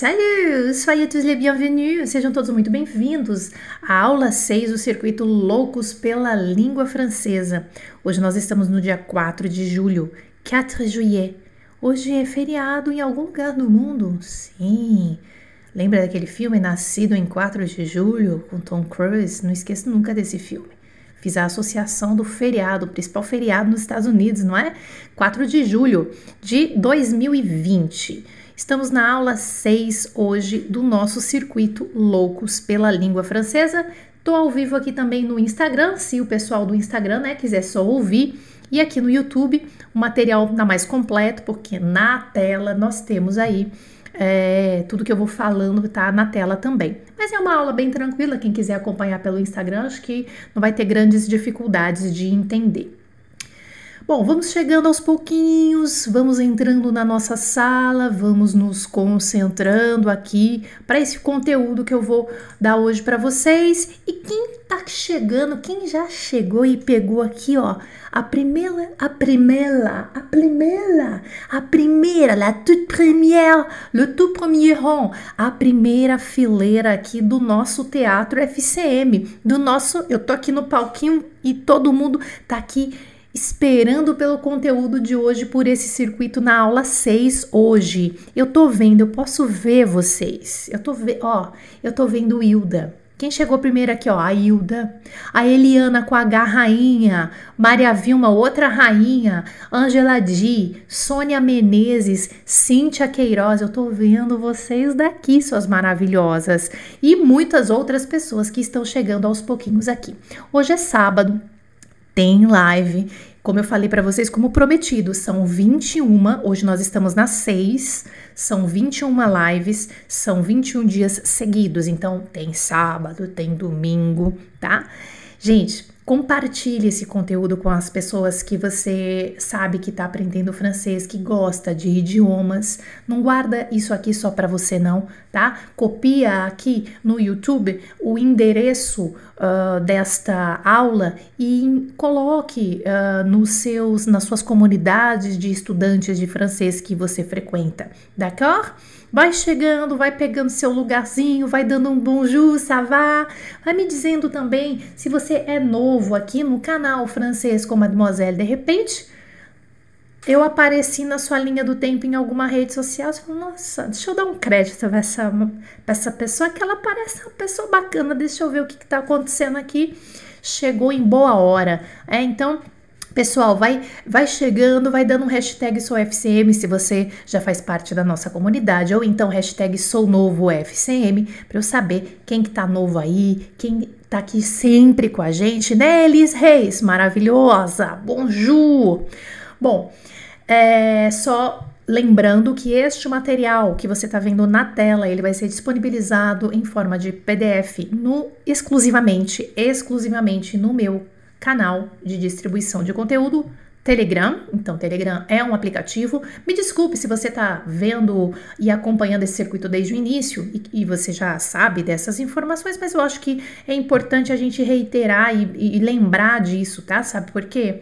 Salut! Soyez tous les bienvenus! Sejam todos muito bem-vindos à aula 6 do circuito Loucos pela Língua Francesa. Hoje nós estamos no dia 4 de julho, 4 juillet. Hoje é feriado em algum lugar do mundo? Sim! Lembra daquele filme Nascido em 4 de julho com Tom Cruise? Não esqueço nunca desse filme. Fiz a associação do feriado, o principal feriado nos Estados Unidos, não é? 4 de julho de 2020. Estamos na aula 6 hoje do nosso circuito Loucos pela Língua Francesa. Estou ao vivo aqui também no Instagram, se o pessoal do Instagram né, quiser só ouvir. E aqui no YouTube, o material está mais completo, porque na tela nós temos aí é, tudo que eu vou falando está na tela também. Mas é uma aula bem tranquila, quem quiser acompanhar pelo Instagram, acho que não vai ter grandes dificuldades de entender. Bom, vamos chegando aos pouquinhos, vamos entrando na nossa sala, vamos nos concentrando aqui para esse conteúdo que eu vou dar hoje para vocês. E quem tá chegando, quem já chegou e pegou aqui, ó, a primeira, a primeira, a primeira, a primeira, la toute première, le tout premier rang, a primeira fileira aqui do nosso teatro FCM, do nosso, eu tô aqui no palquinho e todo mundo tá aqui esperando pelo conteúdo de hoje por esse circuito na aula 6 hoje. Eu tô vendo, eu posso ver vocês. Eu tô vendo, ó, eu tô vendo Hilda. Quem chegou primeiro aqui, ó? A Hilda, a Eliana com a H rainha, Maria Vilma, outra rainha, Angela Di, Sônia Menezes, Cíntia Queiroz. Eu tô vendo vocês daqui, suas maravilhosas. E muitas outras pessoas que estão chegando aos pouquinhos aqui. Hoje é sábado, tem live. Como eu falei para vocês, como prometido, são 21. Hoje nós estamos nas 6. São 21 lives, são 21 dias seguidos. Então, tem sábado, tem domingo, tá? Gente, Compartilhe esse conteúdo com as pessoas que você sabe que está aprendendo francês, que gosta de idiomas. Não guarda isso aqui só para você não, tá? Copia aqui no YouTube o endereço uh, desta aula e coloque uh, nos seus, nas suas comunidades de estudantes de francês que você frequenta, d'accord? Vai chegando, vai pegando seu lugarzinho, vai dando um bonjour, ça va. Vai me dizendo também se você é novo aqui no canal francês com Mademoiselle. De repente, eu apareci na sua linha do tempo em alguma rede social. Você fala, nossa, deixa eu dar um crédito para essa, pra essa pessoa, que ela parece uma pessoa bacana. Deixa eu ver o que está acontecendo aqui. Chegou em boa hora. É, então Pessoal, vai, vai chegando, vai dando um hashtag SouFCM se você já faz parte da nossa comunidade, ou então hashtag para eu saber quem que tá novo aí, quem tá aqui sempre com a gente, né, Elis Reis, maravilhosa, bonjour! Bom, é só lembrando que este material que você está vendo na tela, ele vai ser disponibilizado em forma de PDF no exclusivamente, exclusivamente no meu canal de distribuição de conteúdo Telegram. Então, Telegram é um aplicativo. Me desculpe se você está vendo e acompanhando esse circuito desde o início e, e, você já sabe dessas informações, mas eu acho que é importante a gente reiterar e, e lembrar disso, tá? Sabe por quê?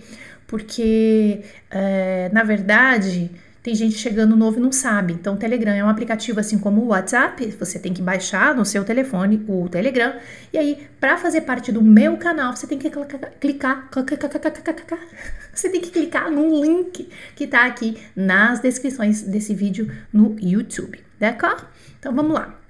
É, na verdade, tem gente chegando novo e não sabe. Então, o Telegram é um aplicativo assim como o WhatsApp. Você tem que baixar no seu telefone o Telegram. E aí, para fazer parte do meu canal, você tem que clicar, clicar, você tem que clicar no link que está aqui nas descrições desse vídeo no YouTube, d'accord? Então, vamos lá.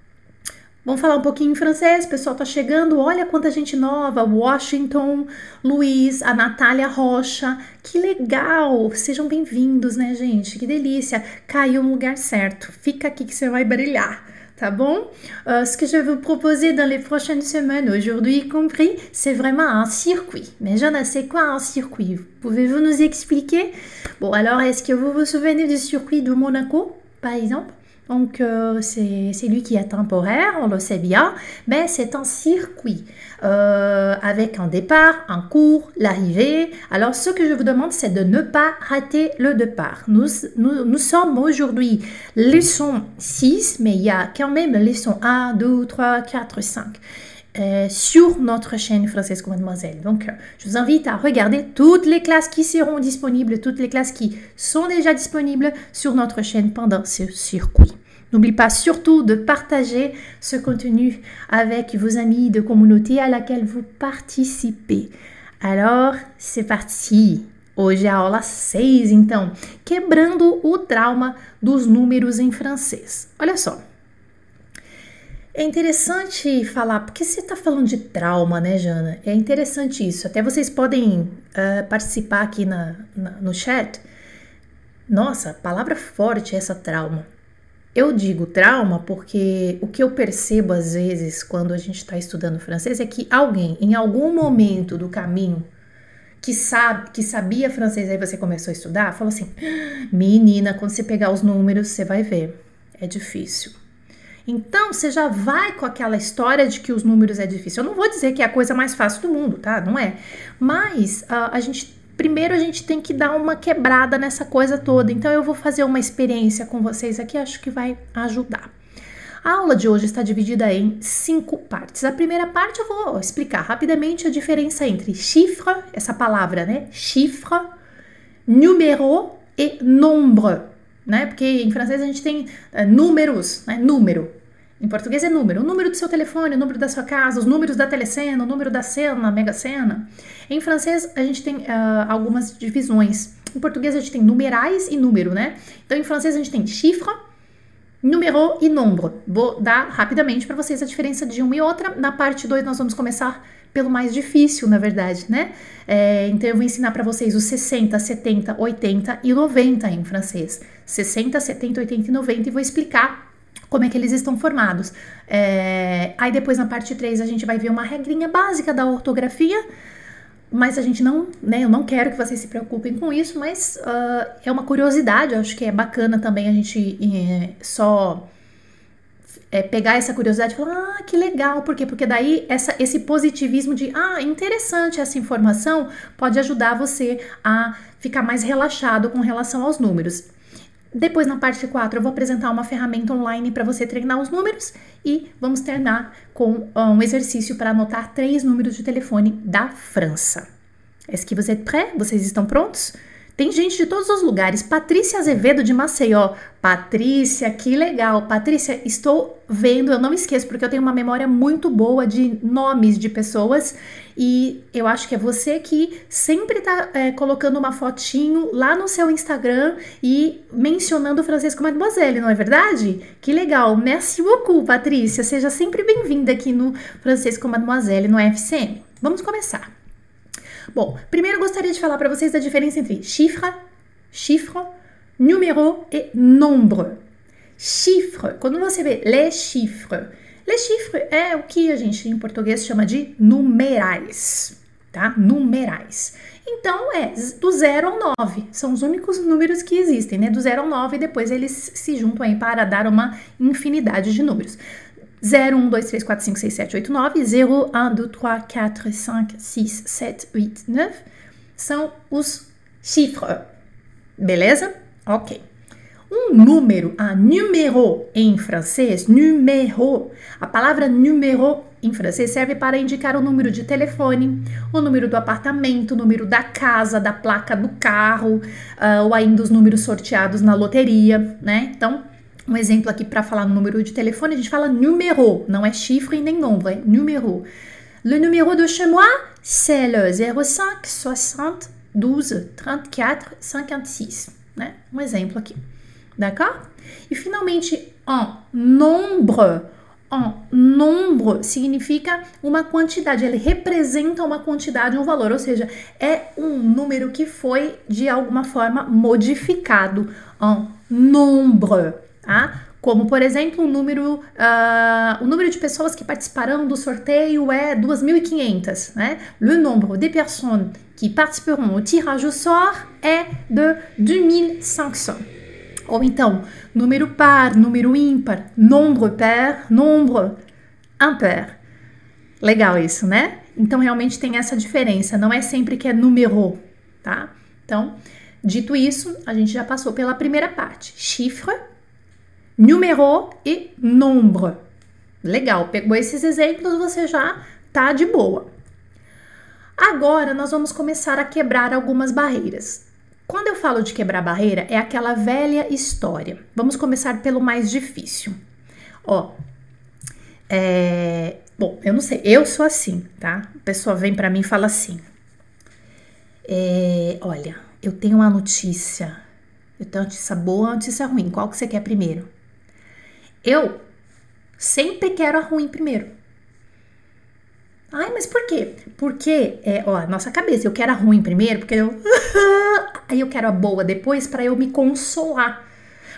Vamos falar um pouquinho em francês, o pessoal tá chegando. Olha quanta gente nova. Washington, Luiz, a Natália Rocha. Que legal! Sejam bem-vindos, né, gente? Que delícia! Caiu no lugar certo. Fica aqui que você vai brilhar. Tá bon euh, Ce que je vais vous proposer dans les prochaines semaines, aujourd'hui compris, c'est vraiment un circuit. Mais ne sais quoi un circuit Pouvez-vous nous expliquer Bon, alors, est-ce que vous vous souvenez du circuit de Monaco, par exemple donc, euh, c'est lui qui est temporaire, on le sait bien, mais c'est un circuit euh, avec un départ, un cours, l'arrivée. Alors, ce que je vous demande, c'est de ne pas rater le départ. Nous, nous, nous sommes aujourd'hui leçon 6, mais il y a quand même leçon 1, 2, 3, 4, 5. Euh, sur notre chaîne Française Mademoiselle. Donc, euh, je vous invite à regarder toutes les classes qui seront disponibles, toutes les classes qui sont déjà disponibles sur notre chaîne pendant ce circuit. N'oubliez pas surtout de partager ce contenu avec vos amis de communauté à laquelle vous participez. Alors, c'est parti! Hoje é a aula 6, então, quebrando o trauma dos números em francês. Olha só. É interessante falar, porque você está falando de trauma, né, Jana? É interessante isso. Até vocês podem uh, participar aqui na, na, no chat. Nossa, palavra forte é essa trauma. Eu digo trauma porque o que eu percebo às vezes quando a gente está estudando francês é que alguém, em algum momento do caminho, que sabe, que sabia francês, aí você começou a estudar, falou assim: menina, quando você pegar os números, você vai ver, é difícil. Então você já vai com aquela história de que os números é difícil. Eu não vou dizer que é a coisa mais fácil do mundo, tá? Não é. Mas uh, a gente primeiro a gente tem que dar uma quebrada nessa coisa toda. Então eu vou fazer uma experiência com vocês aqui, acho que vai ajudar. A aula de hoje está dividida em cinco partes. A primeira parte eu vou explicar rapidamente a diferença entre chiffre, essa palavra, né? Chiffre, numéro e nombre, né? Porque em francês a gente tem uh, números, né? Número. Em português é número. O número do seu telefone, o número da sua casa, os números da telecena, o número da cena, mega cena. Em francês a gente tem uh, algumas divisões. Em português a gente tem numerais e número, né? Então em francês a gente tem chiffre, número e nombre. Vou dar rapidamente para vocês a diferença de uma e outra. Na parte 2 nós vamos começar pelo mais difícil, na verdade, né? É, então eu vou ensinar para vocês os 60, 70, 80 e 90 em francês. 60, 70, 80 e 90 e vou explicar como é que eles estão formados. É, aí depois na parte 3 a gente vai ver uma regrinha básica da ortografia, mas a gente não, né, eu não quero que vocês se preocupem com isso, mas uh, é uma curiosidade, eu acho que é bacana também a gente é, só é, pegar essa curiosidade e falar, ah, que legal, por quê? Porque daí essa, esse positivismo de, ah, interessante essa informação pode ajudar você a ficar mais relaxado com relação aos números. Depois, na parte 4, eu vou apresentar uma ferramenta online para você treinar os números e vamos terminar com ah, um exercício para anotar três números de telefone da França. Est-ce que vous êtes prêts? Vocês estão prontos? Tem gente de todos os lugares. Patrícia Azevedo de Maceió. Patrícia, que legal. Patrícia, estou vendo, eu não esqueço, porque eu tenho uma memória muito boa de nomes de pessoas. E eu acho que é você que sempre tá é, colocando uma fotinho lá no seu Instagram e mencionando o Francisco Mademoiselle, não é verdade? Que legal. Merci beaucoup, Patrícia. Seja sempre bem-vinda aqui no Francisco Mademoiselle, no FCM. Vamos começar. Bom, primeiro gostaria de falar para vocês da diferença entre chiffre, chiffre, numéro e nombre. Chiffre, quando você vê les chiffres, les chiffres é o que a gente em português chama de numerais, tá? Numerais. Então é do 0 ao 9, são os únicos números que existem, né? Do 0 ao 9 e depois eles se juntam aí para dar uma infinidade de números. 0, 1, 2, 3, 4, 5, 6, 7, 8, 9. 0, 1, 2, 3, 4, 5, 6, 7, 8, 9. São os chiffres. Beleza? Ok. Um número, un numéro em francês, numéro. A palavra numéro em francês serve para indicar o número de telefone, o número do apartamento, o número da casa, da placa do carro, uh, ou ainda os números sorteados na loteria, né? Então, um exemplo aqui para falar no número de telefone, a gente fala numéro, não é chifre nem nombre, é numéro. Le numéro de chez moi, c'est le 05 60 12 34 56. Né? Um exemplo aqui. D'accord? E finalmente, en nombre. En nombre significa uma quantidade, ele representa uma quantidade, um valor, ou seja, é um número que foi de alguma forma modificado. En nombre tá? Como, por exemplo, o número, uh, o número de pessoas que participarão do sorteio é 2.500, né? Le nombre de personnes qui participeront au tirage au sort é de 2.500. Ou então, número par, número ímpar, nombre pair, nombre impair. Legal isso, né? Então, realmente tem essa diferença, não é sempre que é número, tá? Então, dito isso, a gente já passou pela primeira parte. Chiffre, numéro e nombre. Legal, pegou esses exemplos, você já tá de boa. Agora nós vamos começar a quebrar algumas barreiras. Quando eu falo de quebrar barreira, é aquela velha história. Vamos começar pelo mais difícil. Ó, é, bom, eu não sei, eu sou assim, tá? A pessoa vem para mim e fala assim: é, Olha, eu tenho uma notícia. Eu tenho uma notícia boa, uma notícia ruim. Qual que você quer primeiro? Eu sempre quero a ruim primeiro. Ai, mas por quê? Porque, é, ó, nossa cabeça, eu quero a ruim primeiro, porque eu. Aí eu quero a boa depois para eu me consolar.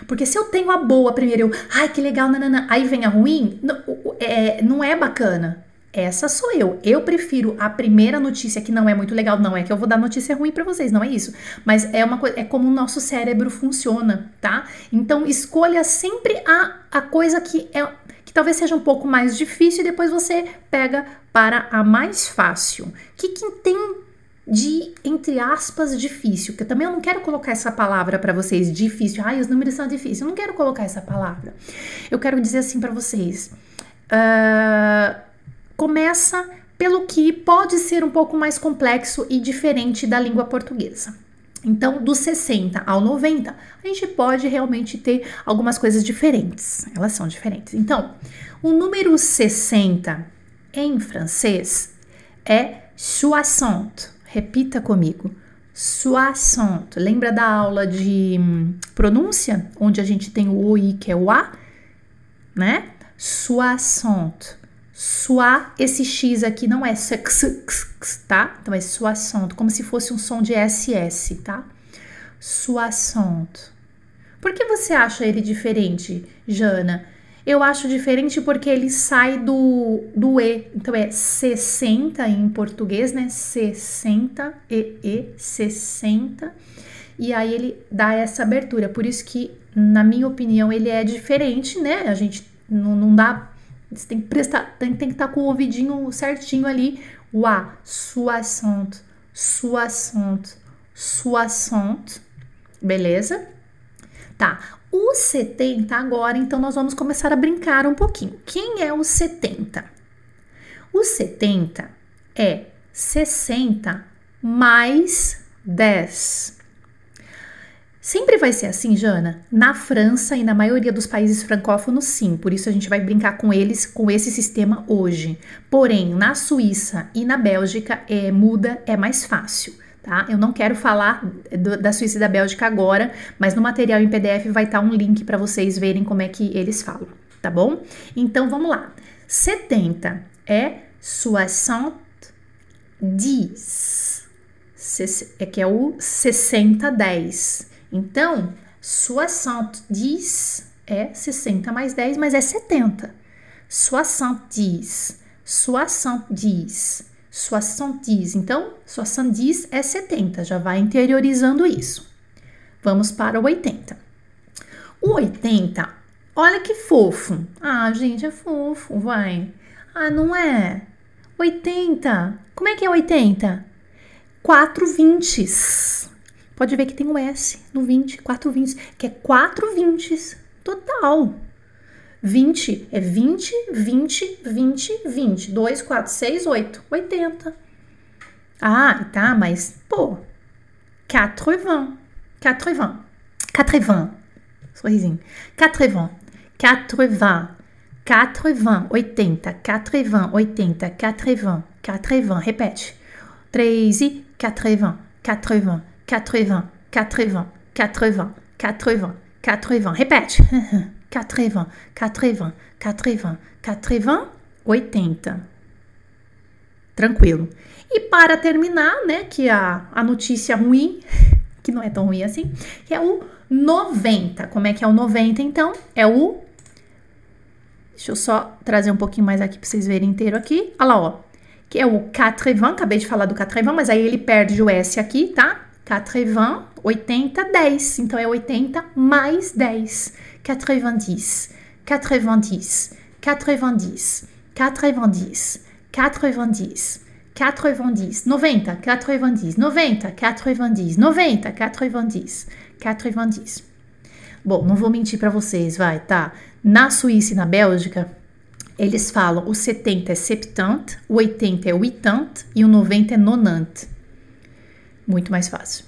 Porque se eu tenho a boa primeiro, eu. Ai, que legal, nanana. Aí vem a ruim, não é, não é bacana. Essa sou eu. Eu prefiro a primeira notícia que não é muito legal. Não é que eu vou dar notícia ruim para vocês, não é isso. Mas é uma coisa, é como o nosso cérebro funciona, tá? Então escolha sempre a, a coisa que é que talvez seja um pouco mais difícil e depois você pega para a mais fácil. O que, que tem de, entre aspas, difícil? Que também eu não quero colocar essa palavra para vocês, difícil. Ai, os números são difíceis. Eu não quero colocar essa palavra. Eu quero dizer assim para vocês. Uh, começa pelo que pode ser um pouco mais complexo e diferente da língua portuguesa. Então, do 60 ao 90, a gente pode realmente ter algumas coisas diferentes. Elas são diferentes. Então, o número 60 em francês é soixante. Repita comigo. Soixante. Lembra da aula de hum, pronúncia, onde a gente tem o OI, que é o A, né? Soixante. Soa, esse X aqui não é tá? Então é soixante, como se fosse um som de SS, tá? Soixante. Por que você acha ele diferente, Jana? Eu acho diferente porque ele sai do, do E. Então é 60 em português, né? 60, E, E, 60. E aí ele dá essa abertura. Por isso que, na minha opinião, ele é diferente, né? A gente não, não dá você tem que prestar, tem, tem que estar tá com o ouvidinho certinho ali. O A, soixante, soixante, soixante. Beleza? Tá. O 70 agora, então nós vamos começar a brincar um pouquinho. Quem é o 70? O 70 é 60 mais 10. Sempre vai ser assim, Jana? Na França e na maioria dos países francófonos, sim. Por isso a gente vai brincar com eles com esse sistema hoje. Porém, na Suíça e na Bélgica é muda, é mais fácil. Tá? Eu não quero falar do, da Suíça e da Bélgica agora, mas no material em PDF vai estar um link para vocês verem como é que eles falam, tá bom? Então vamos lá. 70 é soixante dix, é que é o 60-10. Então, 70 é 60 mais 10, mas é 70. 70, 70, 70. Então, 70 é 70, já vai interiorizando isso. Vamos para o 80. O 80, olha que fofo. Ah, gente, é fofo, vai. Ah, não é? 80. Como é que é 80? 4 vintes. Pode ver que tem um S no 20, 4 20, que é 4 20 total. 20 é 20, 20, 20, 20. 2, 4, 6, 8, 80. Ah, tá, mas, pô, 80, 80, 80, sorrisinho, 80, 80, 80, 80, 80, 80, 80, 80, repete. 3 e 80, 80, 80, 80, 80, 80, 80. Repete. 80, 80, 80, 80, 80. Tranquilo. E para terminar, né, que a, a notícia ruim, que não é tão ruim assim, que é o 90. Como é que é o 90, então? É o... Deixa eu só trazer um pouquinho mais aqui para vocês verem inteiro aqui. Olha lá, ó. Que é o 80, acabei de falar do 80, mas aí ele perde o S aqui, tá? 80, 80, 10. Então é 80 mais 10. 90, 90, 90, 90, 90, 90, 90, 90, 90, 90, 90, 90, 90, 90. Bom, não vou mentir para vocês, vai, tá? Na Suíça e na Bélgica, eles falam o 70 é 70, o 80 é 80 e o 90 é 90 muito mais fácil,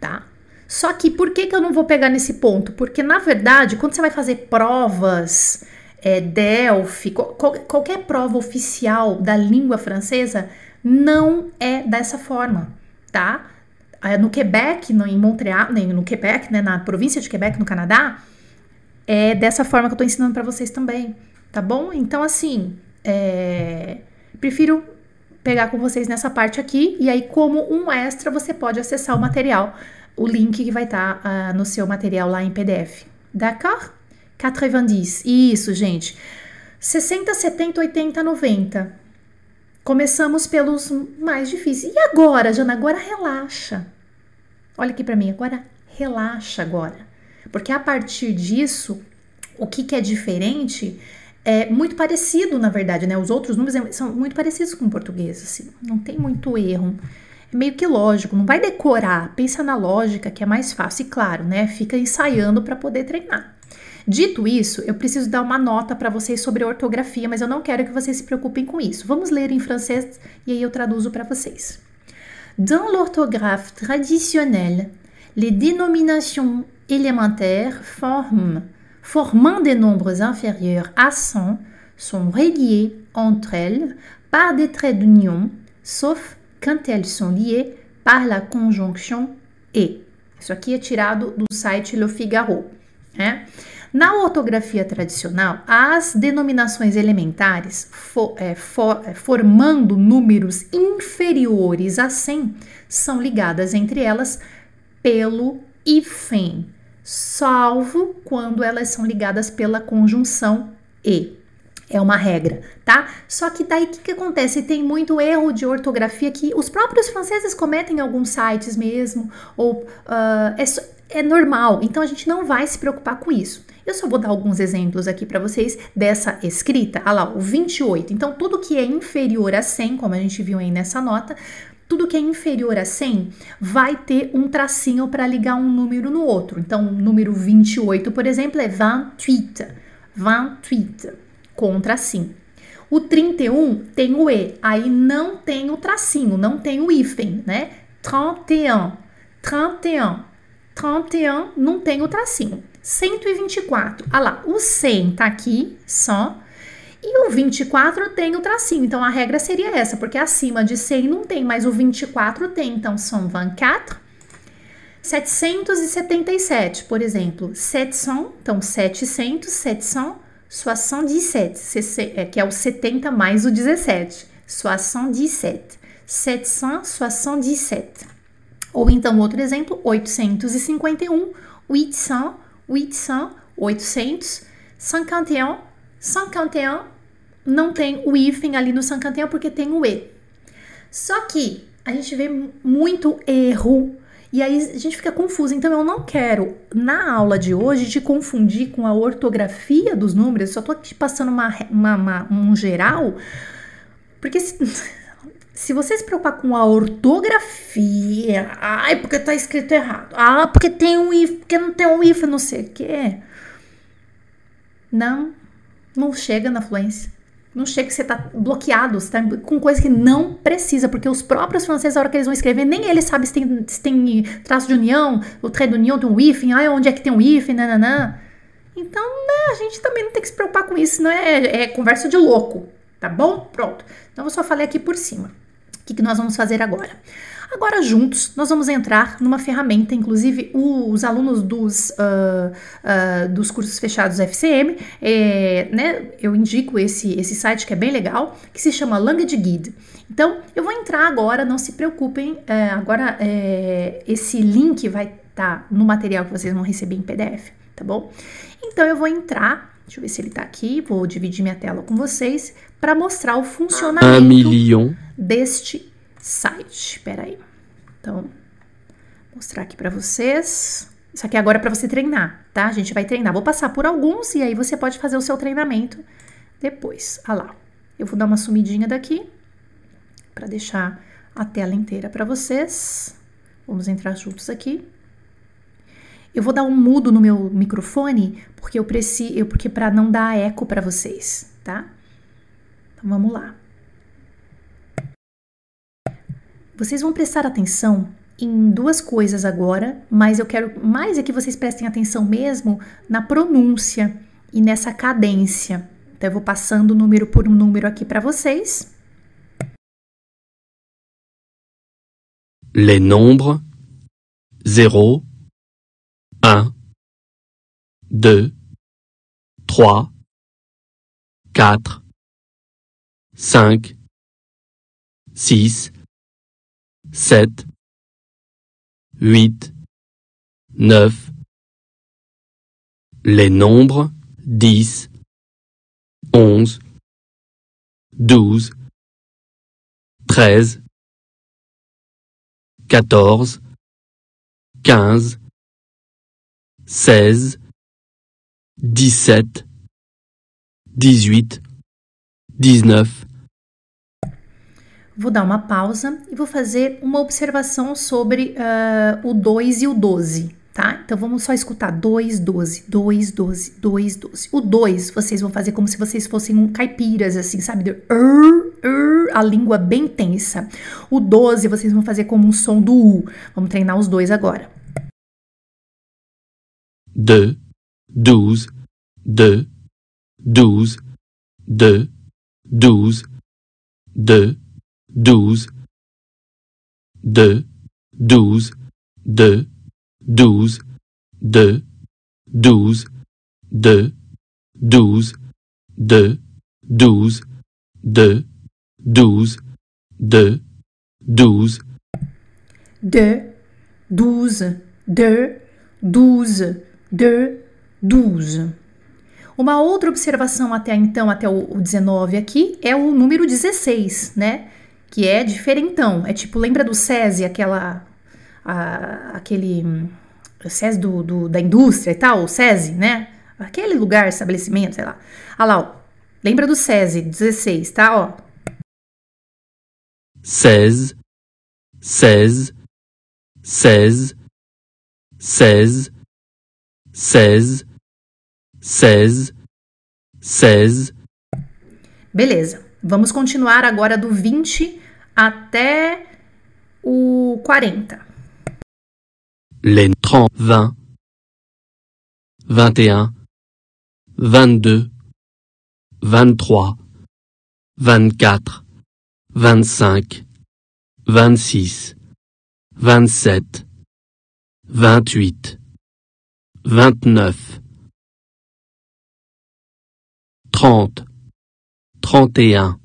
tá? Só que por que, que eu não vou pegar nesse ponto? Porque, na verdade, quando você vai fazer provas, é, Delphi, qualquer prova oficial da língua francesa, não é dessa forma, tá? Ah, no Quebec, no, em Montreal, no Quebec, né, na província de Quebec, no Canadá, é dessa forma que eu tô ensinando para vocês também, tá bom? Então, assim, é, prefiro pegar com vocês nessa parte aqui, e aí, como um extra, você pode acessar o material, o link que vai estar tá, uh, no seu material lá em PDF. D'accord? 90. Isso, gente. 60, 70, 80, 90. Começamos pelos mais difíceis. E agora, Jana? Agora relaxa. Olha aqui para mim, agora relaxa agora. Porque a partir disso, o que, que é diferente é muito parecido, na verdade, né? Os outros números é, são muito parecidos com o português, assim. Não tem muito erro. É meio que lógico, não vai decorar, pensa na lógica, que é mais fácil. E claro, né? Fica ensaiando para poder treinar. Dito isso, eu preciso dar uma nota para vocês sobre ortografia, mas eu não quero que vocês se preocupem com isso. Vamos ler em francês e aí eu traduzo para vocês. Dans l'orthographe traditionnelle, les dénominations élémentaires forment, formant des nombres inférieurs à 100 sont reliées entre elles par des traits d'union, sauf quand elles sont liées par la conjonction et. Isso aqui é tirado do site Le Figaro. Né? Na ortografia tradicional, as denominações elementares for, é, for, é, formando números inferiores a 100 são ligadas entre elas pelo hífen, salvo quando elas são ligadas pela conjunção e. É uma regra, tá? Só que daí o que, que acontece? Tem muito erro de ortografia que os próprios franceses cometem em alguns sites mesmo, ou uh, é, é normal, então a gente não vai se preocupar com isso. Eu só vou dar alguns exemplos aqui para vocês dessa escrita. Ah lá, o 28. Então, tudo que é inferior a 100, como a gente viu aí nessa nota, tudo que é inferior a 100 vai ter um tracinho para ligar um número no outro. Então, o número 28, por exemplo, é 28. 28, com tracinho. O 31 tem o E, aí não tem o tracinho, não tem o hífen, né? 31, 31, 31 não tem o tracinho. 124. Ah lá, o 100 tá aqui só. E o 24 tem o tracinho. Então a regra seria essa, porque acima de 100 não tem, mas o 24 tem. Então são 24. 777, por exemplo. 700, então 700, 777, é, que é o 70 mais o 17. 77. 777. Ou então outro exemplo, 851, 800 800, 800, 51, 51 não tem o hífen ali no 51 porque tem o E. Só que a gente vê muito erro e aí a gente fica confuso. Então eu não quero, na aula de hoje, te confundir com a ortografia dos números, eu só tô aqui passando uma, uma, uma um geral, porque se, se você se preocupar com a ortografia, ai, porque tá escrito errado, ah, porque tem um if, porque não tem um if, não sei o que. Não, não chega na fluência. Não chega que você tá bloqueado, você tá com coisa que não precisa, porque os próprios franceses, a hora que eles vão escrever, nem eles sabem se tem, se tem traço de união, o trait de união tem um hífen, ai, onde é que tem um hífen, nananã. Então, né, a gente também não tem que se preocupar com isso, não é, é conversa de louco, tá bom? Pronto. Então, eu só falei aqui por cima. O que, que nós vamos fazer agora? Agora, juntos, nós vamos entrar numa ferramenta, inclusive os alunos dos, uh, uh, dos cursos fechados FCM, é, né, eu indico esse, esse site que é bem legal, que se chama Language Guide. Então, eu vou entrar agora, não se preocupem, é, agora é, esse link vai estar tá no material que vocês vão receber em PDF, tá bom? Então, eu vou entrar, deixa eu ver se ele tá aqui, vou dividir minha tela com vocês para mostrar o funcionamento deste site. Espera aí. Então, vou mostrar aqui para vocês. Isso aqui agora é para você treinar, tá? A gente vai treinar. Vou passar por alguns e aí você pode fazer o seu treinamento depois. Ah lá. Eu vou dar uma sumidinha daqui para deixar a tela inteira para vocês. Vamos entrar juntos aqui. Eu vou dar um mudo no meu microfone porque eu preciso, porque para não dar eco para vocês, tá? Então vamos lá. Vocês vão prestar atenção em duas coisas agora, mas eu quero mais é que vocês prestem atenção mesmo na pronúncia e nessa cadência. Então, eu vou passando número por número aqui para vocês. Les nombres 0, 1, 2, 3, 4, 5, 6, 7, 8, 9. Les nombres 10, 11, 12, 13, 14, 15, 16, 17, 18, 19. Vou dar uma pausa e vou fazer uma observação sobre uh, o 2 e o 12, tá? Então vamos só escutar 2, 12, 2, 12, 2, 12. O 2 vocês vão fazer como se vocês fossem um caipiras, assim, sabe? Uh, uh, a língua bem tensa. O 12 vocês vão fazer como um som do U. Vamos treinar os dois agora. 2, 12, 2, 12, 2, 12, 2, 12, 2, 12, 2, 12, 2, 12, 2, 12, 2, 12, 2, 12, 2, 12. 2, 12, 2, 12, 2, 12. Uma outra observação até então, até o 19 aqui, é o número 16, né? Que é diferentão. É tipo, lembra do SESI, aquela. A, aquele. SESI do, do, da indústria e tal, o SESI, né? Aquele lugar, estabelecimento, sei lá. Olha lá, ó. Lembra do SESI, 16, tá? Ó. 16, 16, 16, 16, 16, 16, 16. Beleza. Vamos continuar agora do 20 até o 40. Les 30, 20, 21, 22, 23, 24, 25, 26, 27, 28, 29, 30, 31,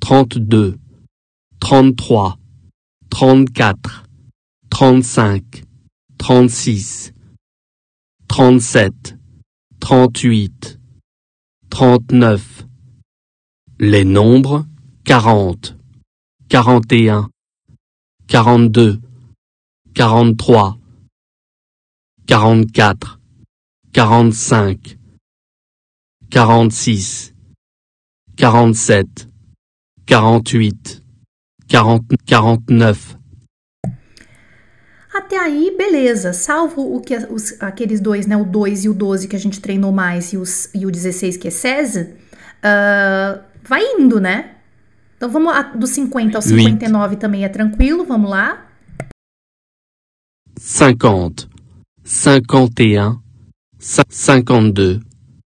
32, 33, 34, 35, 36, 37, 38, 39. Les nombres 40, 41, 42, 43, 44, 45, 46, 47, 48, 40, 49. Até aí, beleza. Salvo o que os, aqueles dois, né? O 2 e o 12 que a gente treinou mais e, os, e o 16 que é César, uh, vai indo, né? Então vamos a, do 50 ao 59 8. também é tranquilo, vamos lá. 50, 51, 52,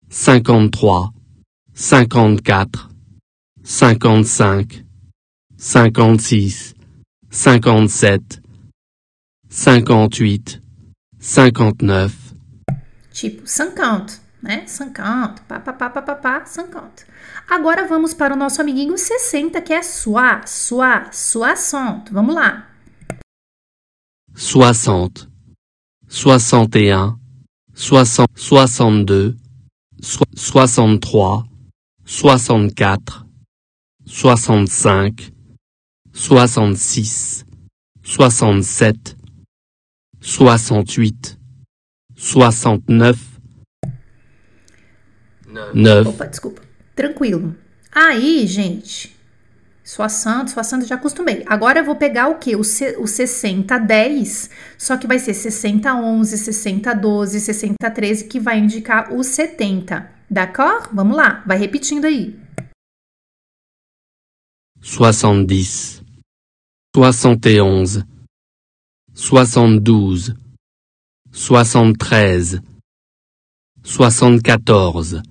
53, 54, 55, 56, 57, 58, 59. Tipo, 50, né? 50, pá, pá, pá, pá, pá, pá, 50. Agora vamos para o nosso amiguinho 60, que é soi, soi, soixante. Vamos lá. 60, 61, 60, 62, 63, 64, 65, 66, 67, 68, 69, 9. Opa, desculpa. Tranquilo. Aí, gente, sua santa, já acostumei. Agora eu vou pegar o que? O, o 60 10, só que vai ser 60 11, 60 12, 60 13, que vai indicar o 70. D'accord? Vamos lá, vai repetindo aí. 70, 71, soixante-douze, soixante-treize, soixante-quatorze,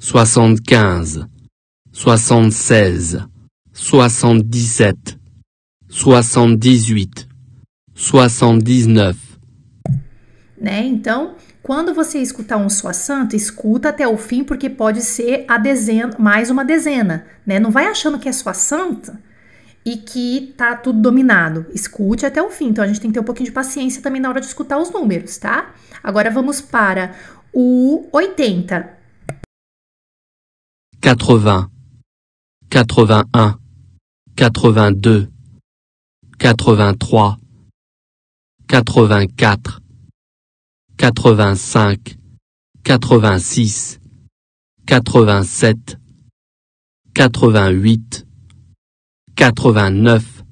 soixante-quinze. Né? Então, quando você escutar um soissante, escuta até o fim, porque pode ser a dezena, mais uma dezena, né? Não vai achando que é soissante e que tá tudo dominado. Escute até o fim. Então a gente tem que ter um pouquinho de paciência também na hora de escutar os números, tá? Agora vamos para o 80. 80, 81, 82, 83, 84, 85, 86, 87, 88, 89.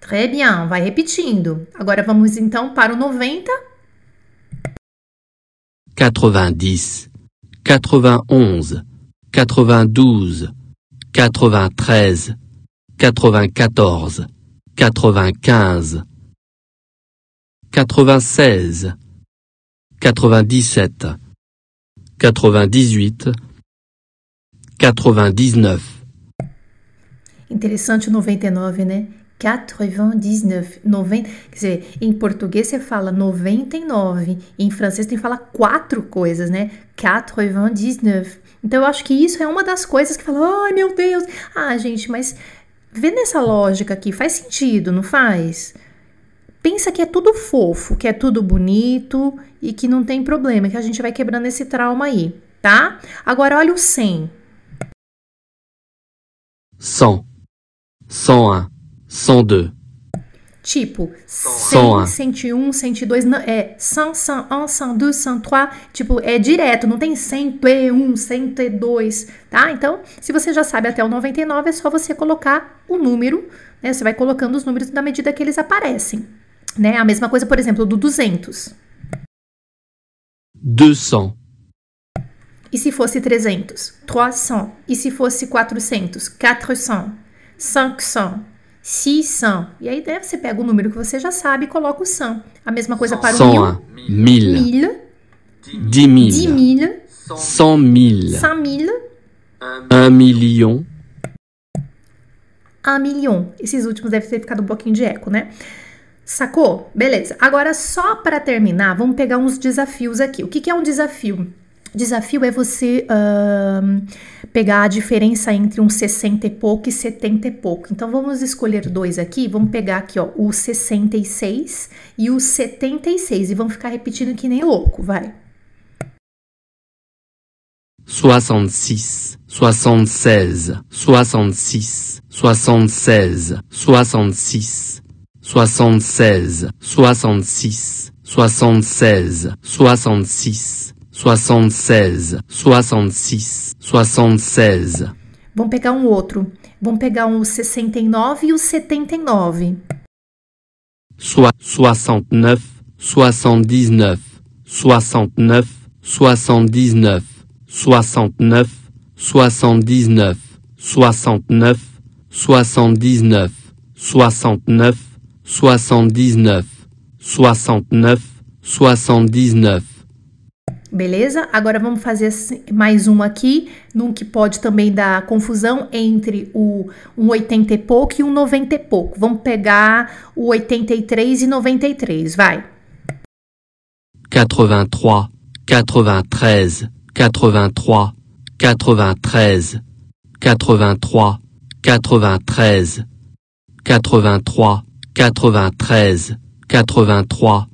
Très bien, vai repetindo. Agora vamos então para o 90. 90, 91, 92, 93, 94, 95, 96, 97, 98, 99. Interessante o 99, né? 99, 90, quer dizer, em português você fala 99, em francês tem que falar quatro coisas, né? 99. Então eu acho que isso é uma das coisas que fala, ai meu Deus, ah gente, mas vê nessa lógica aqui, faz sentido, não faz? Pensa que é tudo fofo, que é tudo bonito e que não tem problema, que a gente vai quebrando esse trauma aí, tá? Agora olha o 100. 100, 101, 102. Tipo, 100, 101, 102, não, é 100, 101, 102, 103, tipo, é direto, não tem 101, 102, tá? Então, se você já sabe até o 99, é só você colocar o número, né? Você vai colocando os números na medida que eles aparecem, né? A mesma coisa, por exemplo, do 200. 200. E se fosse 300? 300. E se fosse 400? 400. 500. 600. E aí né, você pega o número que você já sabe e coloca o 100. A mesma coisa para o mil. Mil. 1000. 10 mil. 10 mil. 100 mil. 100 mil. 1 million. 1 milhão. Esses últimos devem ter ficado um pouquinho de eco, né? Sacou? Beleza. Agora, só para terminar, vamos pegar uns desafios aqui. O que, que é um desafio? Desafio é você uh, pegar a diferença entre um 60 e pouco e 70 e pouco. Então vamos escolher dois aqui. Vamos pegar aqui, ó, o 66 e o 76 e vamos ficar repetindo que nem louco, vai. 66, 76, 66, 76, 66, 76, 66, 76, 66. 76, 66, 76. Vamos pegar um outro. Vamos pegar um 69 e o 79. Soit 69, 79, 69, 79, 69, 79, 69, 79, 69, 79, 69, 79. Beleza? Agora vamos fazer mais um aqui, num que pode também dar confusão entre o um 80 e pouco e um 90 e pouco. Vamos pegar o 83 e 93, vai. 83, 93, 83, 93, 83, 93, 83, 93, 83,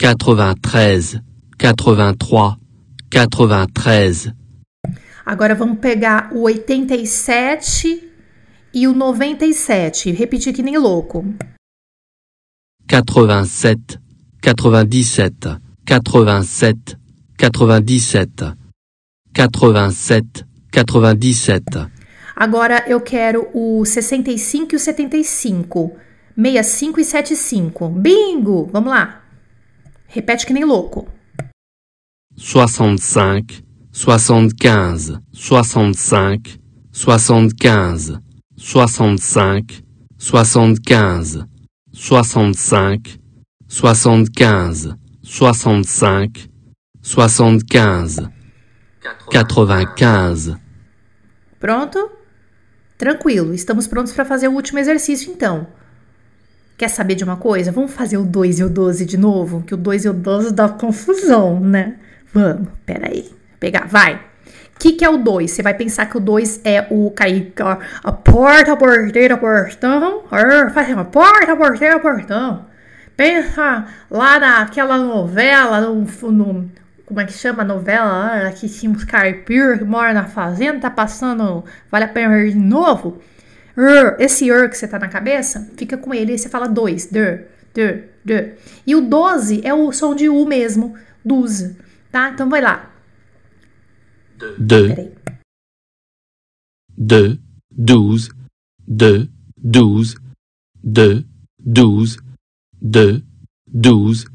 93, 83, 93. Agora vamos pegar o 87 e o 97. Repetir que nem louco. 87, 97, 87, 97, 87, 97. Agora eu quero o 65 e o 75. 65 e 75. Bingo! Vamos lá. Repete que nem louco. 65, 75, 65, 75, 65, 75, soixante-cinq, soixante-quinze, soixante-cinq, soixante-quinze. Pronto? Tranquilo, estamos prontos para fazer o último exercício então. Quer saber de uma coisa? Vamos fazer o 2 e o 12 de novo, que o 2 e o 12 dá confusão, né? Vamos, peraí. Pegar, vai. O que, que é o 2? Você vai pensar que o 2 é o cair a porta, porteira, portão. Faz uma porta, porteira, portão. Pensa lá naquela novela, no, no, como é que chama a novela? Que tinha uns caipiras que moram na fazenda, tá passando. Vale a pena ver de novo? Esse er que você tá na cabeça, fica com ele e você fala dois. Der, der, der. E o 12 é o som de U mesmo. 12. Tá? Então vai lá. deux, deux, douze, deux, douze, deux, douze, deux, douze,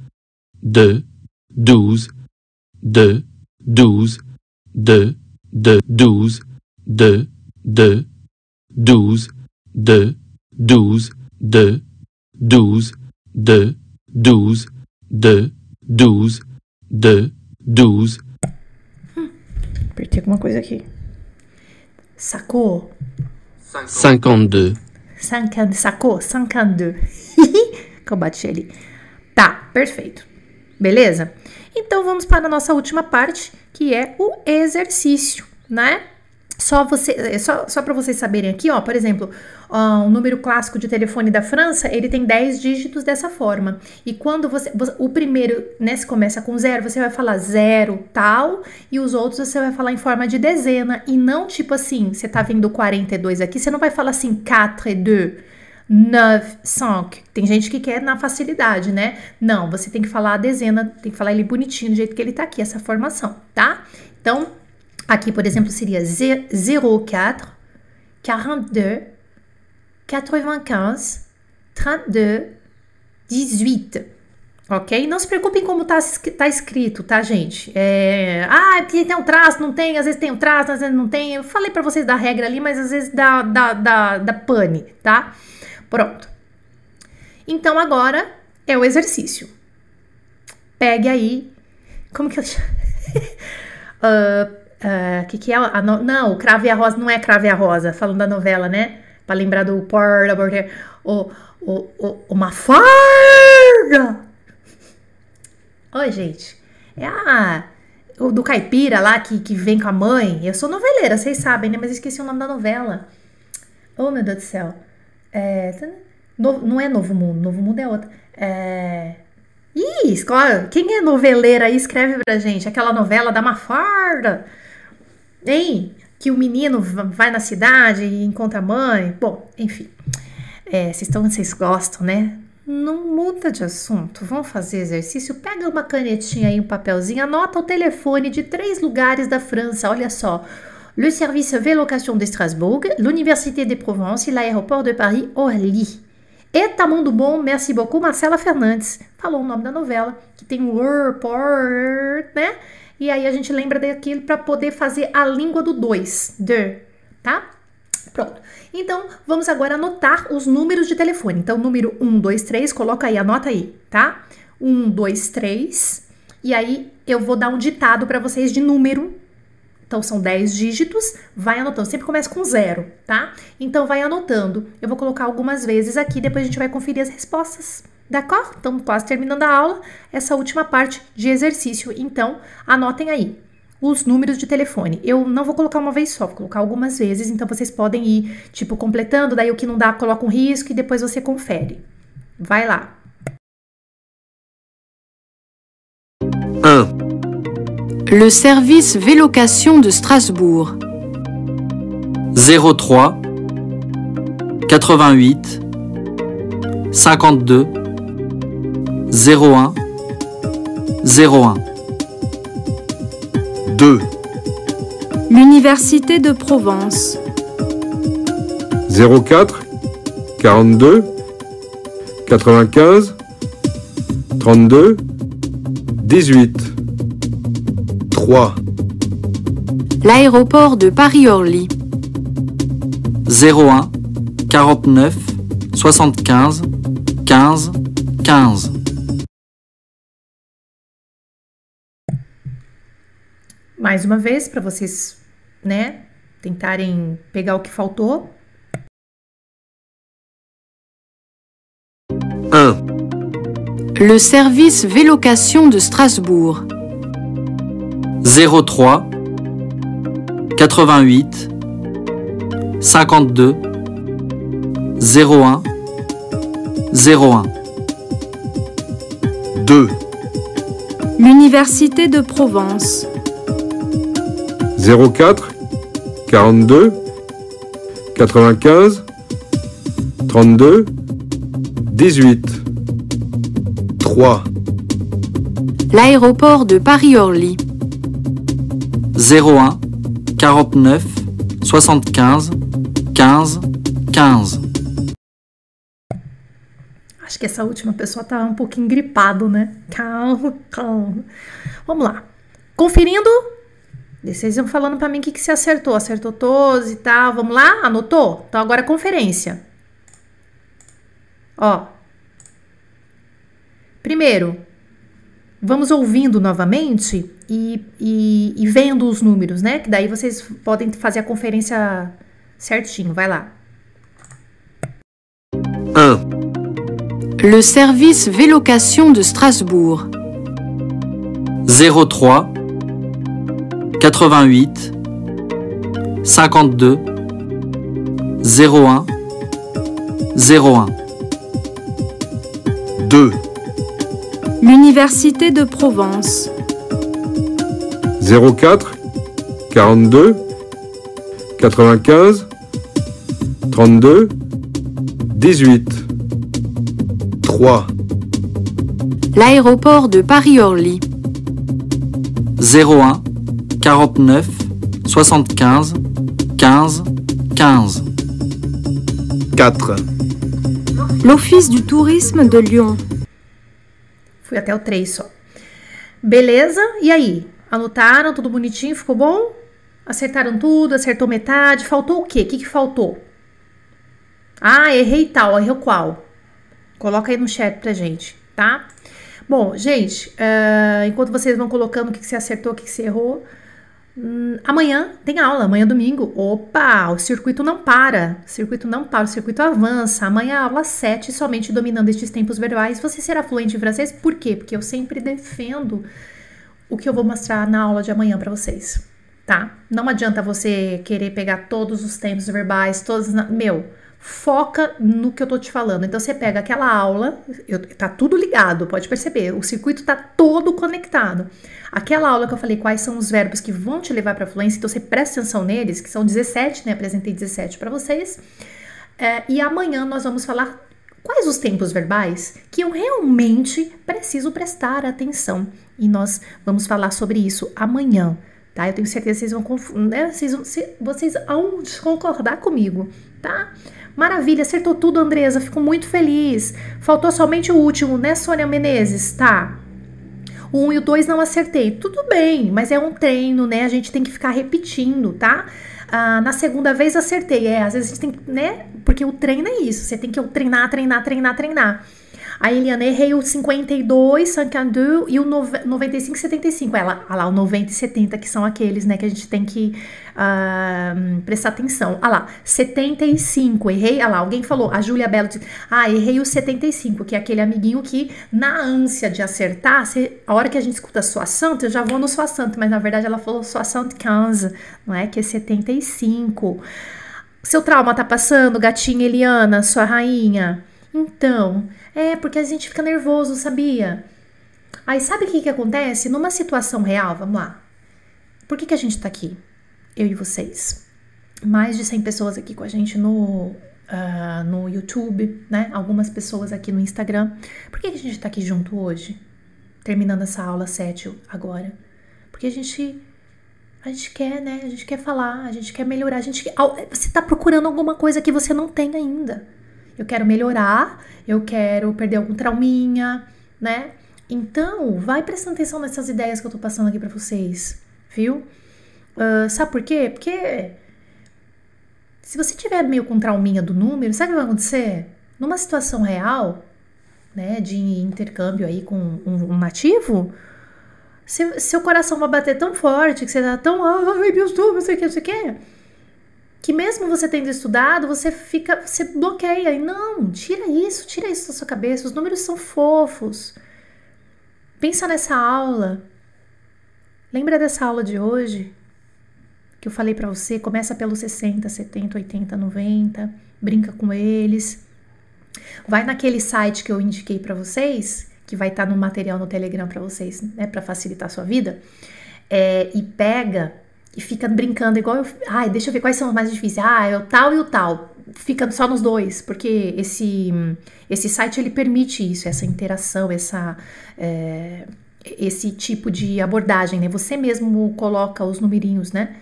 deux, douze, deux, douze, deux, deux, douze, deux, deux, douze, deux, douze, deux, douze, deux, douze, deux, douze, deux, douze, Apertei alguma coisa aqui. Sacou? 52. 50, sacou? 52. que eu bati ali. Tá, perfeito. Beleza? Então vamos para a nossa última parte, que é o exercício, né? Só, você, é só, só para vocês saberem aqui, ó, por exemplo, ó, o número clássico de telefone da França, ele tem 10 dígitos dessa forma. E quando você, o primeiro, né, se começa com zero, você vai falar zero tal, e os outros você vai falar em forma de dezena, e não tipo assim, você tá vendo 42 aqui, você não vai falar assim 4 e 2, 9, 5. Tem gente que quer na facilidade, né? Não, você tem que falar a dezena, tem que falar ele bonitinho do jeito que ele tá aqui, essa formação, tá? Então, Aqui, por exemplo, seria 04, 42, 95, 32, 18. Ok? Não se preocupem como tá, tá escrito, tá, gente? É, ah, tem um traço, não tem, às vezes tem um traço, às vezes não tem. Eu falei para vocês da regra ali, mas às vezes dá, dá, dá, dá pane, tá? Pronto. Então agora é o exercício. Pegue aí. Como que eu chamo? Uh, Uh, que que é a no... Não, o Crave a Rosa não é Crave a Rosa, falando da novela, né? Pra lembrar do Porta, o, o, o, uma farda! Oi, gente. É a... O do caipira lá que, que vem com a mãe. Eu sou noveleira, vocês sabem, né? Mas esqueci o nome da novela. Oh, meu Deus do céu. É... No... Não é Novo Mundo, Novo Mundo é outra. É... Ih, escola. Quem é noveleira aí, escreve pra gente. Aquela novela da Mafarda. Hein? Que o menino vai na cidade e encontra a mãe. Bom, enfim. É, vocês, estão, vocês gostam, né? Não muda de assunto. Vamos fazer exercício? Pega uma canetinha e um papelzinho, anota o telefone de três lugares da França. Olha só. Le service Vélocation de Strasbourg, l'Université de Provence e l'aéroport de Paris Orly. Eita, mundo bom, merci beaucoup, Marcela Fernandes. Falou o nome da novela, que tem o airport, né? E aí a gente lembra daquilo para poder fazer a língua do 2, der, tá? Pronto. Então, vamos agora anotar os números de telefone. Então, número 1, 2, 3, coloca aí, anota aí, tá? 1, 2, 3. E aí, eu vou dar um ditado para vocês de número. Então, são 10 dígitos. Vai anotando. Sempre começa com zero, tá? Então, vai anotando. Eu vou colocar algumas vezes aqui, depois a gente vai conferir as respostas. D'accord? Então, quase terminando a aula, essa última parte de exercício. Então, anotem aí os números de telefone. Eu não vou colocar uma vez só, vou colocar algumas vezes, então vocês podem ir, tipo, completando, daí o que não dá, coloca um risco e depois você confere. Vai lá. 1. Le service Vélocation de Strasbourg. 03 88 52 01 01 2 L'Université de Provence. 04 42 95 32 18 3 L'aéroport de Paris-Orly. 01 49 75 quinze, quinze. Mais uma vez, para vocês, né, tentarem pegar o que faltou. 1, Le service Vélocation de Strasbourg. 03 88 52 01 01 2, L'Université de Provence. 04 42 95 32 18 3, L'aéroport de Paris-Orly. 01 49 75 15 15 Acho que essa última pessoa tá um pouquinho gripado, né? Calma, calma. Vamos lá. Conferindo. Vocês vão falando para mim o que, que você acertou. Acertou todos e tal. Vamos lá? Anotou? Então agora conferência. Ó. Primeiro, vamos ouvindo novamente e, e, e vendo os números, né? Que daí vocês podem fazer a conferência certinho. Vai lá. 1, Le service Vélocation de Strasbourg. 03 88 52 01 01 2, L'Université de Provence. 04 42 95 32 18 3, L'aéroport de Paris-Orly. 01 49 75 15 15 4, L'Office du tourisme de Lyon. Fui até o 3 só. Beleza? E aí? Anotaram? Tudo bonitinho? Ficou bom? Acertaram tudo? Acertou metade? Faltou o quê? O que, que faltou? Ah, errei tal. Errou qual? Coloca aí no chat pra gente, tá? Bom, gente, eh, enquanto vocês vão colocando o que, que você acertou, o que, que você errou, hum, amanhã tem aula, amanhã é domingo. Opa, o circuito não para. O circuito não para, o circuito avança. Amanhã aula 7, somente dominando estes tempos verbais. Você será fluente em francês? Por quê? Porque eu sempre defendo o que eu vou mostrar na aula de amanhã para vocês, tá? Não adianta você querer pegar todos os tempos verbais, todos. na- Meu, foca no que eu tô te falando. Então você pega aquela aula, eu- tá tudo ligado, pode perceber, o circuito tá todo conectado. Aquela aula que eu falei quais são os verbos que vão te levar para fluência, então você presta atenção neles, que são 17, né? Apresentei 17 para vocês. É, e amanhã nós vamos falar quais os tempos verbais que eu realmente preciso prestar atenção. E nós vamos falar sobre isso amanhã, tá? Eu tenho certeza que vocês vão, né? vocês, vão vocês vão concordar comigo, tá? Maravilha, acertou tudo, Andresa. Fico muito feliz. Faltou somente o último, né, Sônia Menezes? Tá. O 1 e o 2 não acertei. Tudo bem, mas é um treino, né? A gente tem que ficar repetindo, tá? Ah, na segunda vez acertei. É, às vezes a gente tem que, né? Porque o treino é isso. Você tem que treinar, treinar, treinar, treinar. A Eliana, errei o 52, 52 e o nove- 95 e 75. Ela, olha lá, o 90 e 70, que são aqueles, né, que a gente tem que ah, prestar atenção. Olha lá, 75, errei. Olha lá, alguém falou, a Júlia Belo disse, ah, errei o 75, que é aquele amiguinho que, na ânsia de acertar, você- a hora que a gente escuta sua santa, eu já vou no sua santa, mas na verdade ela falou sua santa 15, não é? Que é 75. Seu trauma tá passando, gatinha Eliana, sua rainha? Então, é porque a gente fica nervoso, sabia? Aí sabe o que que acontece? Numa situação real, vamos lá. Por que que a gente tá aqui? Eu e vocês. Mais de 100 pessoas aqui com a gente no, ah, no YouTube, né? Algumas pessoas aqui no Instagram. Por que que a gente tá aqui junto hoje? Terminando essa aula 7 agora. Porque a gente a gente quer, né? A gente quer falar, a gente quer melhorar, a gente você tá procurando alguma coisa que você não tem ainda. Eu quero melhorar, eu quero perder algum trauminha, né? Então, vai prestando atenção nessas ideias que eu tô passando aqui pra vocês, viu? Ah, sabe por quê? Porque se você tiver meio com trauminha do número, sabe o que vai acontecer? Numa situação real, né, de intercâmbio aí com um, um nativo, seu, seu coração vai bater tão forte que você tá tão, ai Deus do, não sei o que, não sei o que, que mesmo você tendo estudado, você fica, você bloqueia e não, tira isso, tira isso da sua cabeça, os números são fofos. Pensa nessa aula. Lembra dessa aula de hoje? Que eu falei para você, começa pelos 60, 70, 80, 90, brinca com eles. Vai naquele site que eu indiquei para vocês, que vai estar tá no material no Telegram para vocês, né, para facilitar a sua vida, é, e pega e fica brincando igual eu. Ai, deixa eu ver quais são os mais difíceis. Ah, é o tal e o tal. Fica só nos dois, porque esse, esse site ele permite isso, essa interação, essa. É, esse tipo de abordagem, né? Você mesmo coloca os numerinhos, né?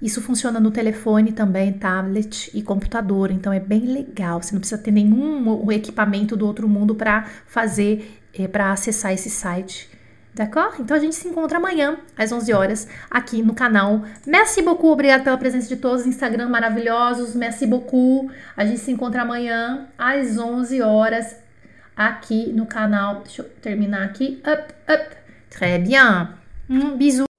Isso funciona no telefone também, tablet e computador, então é bem legal. Você não precisa ter nenhum equipamento do outro mundo para fazer, é, para acessar esse site. D'accord? Então a gente se encontra amanhã às 11 horas aqui no canal. Merci beaucoup, obrigado pela presença de todos, Instagram maravilhosos. Merci beaucoup. A gente se encontra amanhã às 11 horas aqui no canal. Deixa eu terminar aqui. Up, up. Très bien. Um bisou.